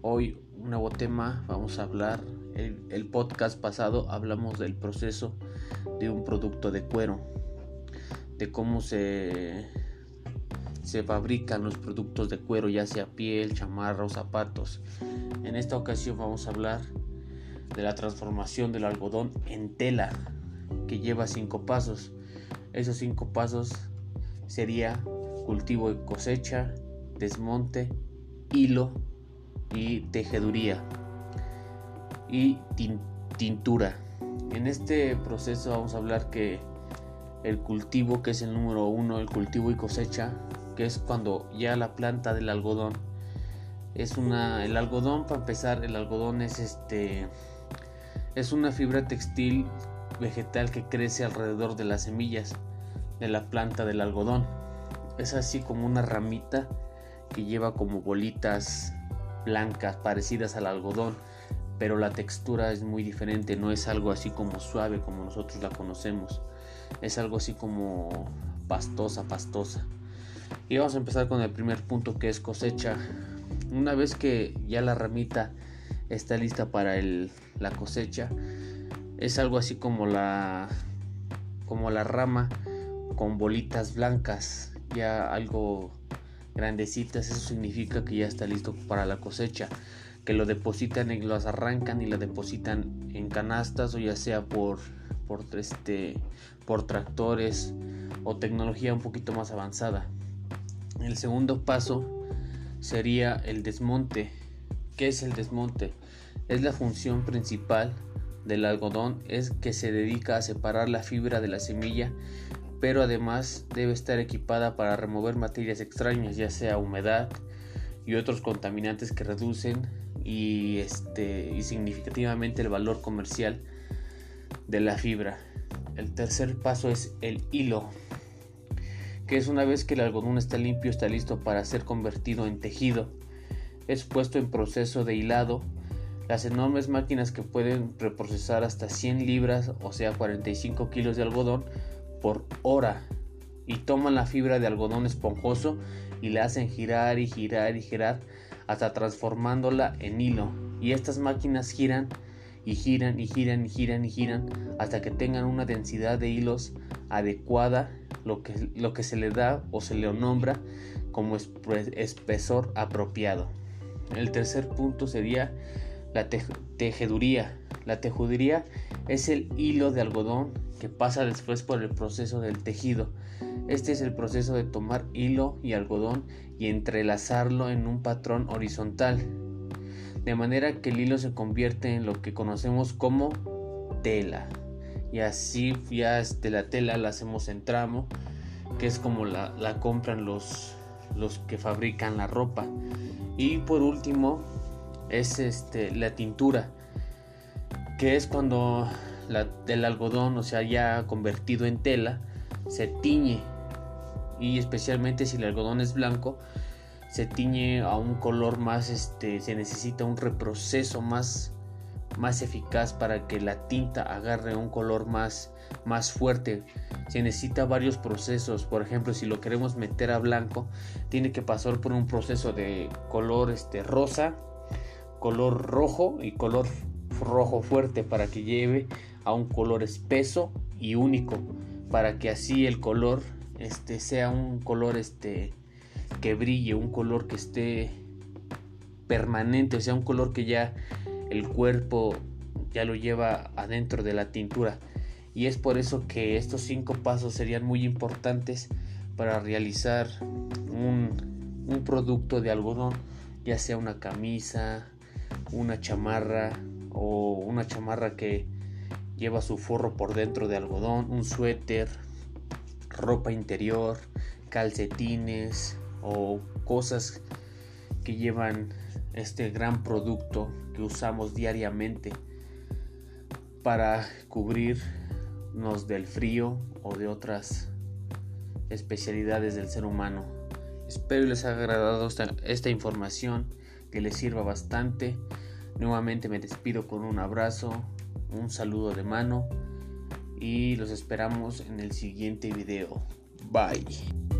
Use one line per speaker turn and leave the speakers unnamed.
Hoy un nuevo tema, vamos a hablar, el, el, podcast pasado hablamos del proceso de un producto de cuero, de cómo se, se fabrican los productos de cuero, ya sea piel, chamarra o zapatos. En esta ocasión vamos a hablar de la transformación del algodón en tela, que lleva cinco pasos. Esos cinco pasos sería cultivo y cosecha, desmonte, hilo y tejeduría y tintura. En este proceso vamos a hablar que el cultivo, que es el número uno, el cultivo y cosecha, que es cuando ya la planta del algodón es una, el algodón para empezar, el algodón es este, es una fibra textil vegetal que crece alrededor de las semillas de la planta del algodón. Es así como una ramita que lleva como bolitas blancas parecidas al algodón, pero la textura es muy diferente, no es algo así como suave como nosotros la conocemos, es algo así como pastosa, pastosa. Y vamos a empezar con el primer punto que es cosecha. Una vez que ya la ramita está lista para la cosecha, es algo así como la como la rama con bolitas blancas, ya algo grandecitas, eso significa que ya está listo para la cosecha, que lo depositan y los arrancan y lo depositan en canastas o ya sea por por este por tractores o tecnología un poquito más avanzada. El segundo paso sería el desmonte. ¿Qué es el desmonte? Es la función principal del algodón es que se dedica a separar la fibra de la semilla pero además debe estar equipada para remover materias extrañas, ya sea humedad y otros contaminantes que reducen y, este, y significativamente el valor comercial de la fibra. El tercer paso es el hilo, que es una vez que el algodón está limpio, está listo para ser convertido en tejido. Es puesto en proceso de hilado. Las enormes máquinas que pueden reprocesar hasta 100 libras, o sea 45 kilos de algodón, por hora y toman la fibra de algodón esponjoso y la hacen girar y girar y girar hasta transformándola en hilo. Y estas máquinas giran y giran y giran y giran y giran hasta que tengan una densidad de hilos adecuada, lo que, lo que se le da o se le nombra como espesor apropiado. El tercer punto sería la tejeduría. La tejeduría es el hilo de algodón que pasa después por el proceso del tejido. Este es el proceso de tomar hilo y algodón y entrelazarlo en un patrón horizontal, de manera que el hilo se convierte en lo que conocemos como tela. Y así ya este, la tela la hacemos en tramo, que es como la, la compran los, los que fabrican la ropa. Y por último es este, la tintura, que es cuando del algodón, o sea, ya convertido en tela, se tiñe. Y especialmente si el algodón es blanco, se tiñe a un color más, este, se necesita un reproceso más, más eficaz para que la tinta agarre un color más, más fuerte. Se necesita varios procesos. Por ejemplo, si lo queremos meter a blanco, tiene que pasar por un proceso de color este, rosa, color rojo y color rojo fuerte para que lleve a un color espeso y único para que así el color este sea un color este que brille un color que esté permanente o sea un color que ya el cuerpo ya lo lleva adentro de la tintura. Y es por eso que estos cinco pasos serían muy importantes para realizar un, un producto de algodón ya sea una camisa una chamarra o una chamarra que lleva su forro por dentro de algodón, un suéter, ropa interior, calcetines o cosas que llevan este gran producto que usamos diariamente para cubrirnos del frío o de otras especialidades del ser humano. Espero les haya agradado esta, esta información, que les sirva bastante. Nuevamente me despido con un abrazo, un saludo de mano y los esperamos en el siguiente video. Bye.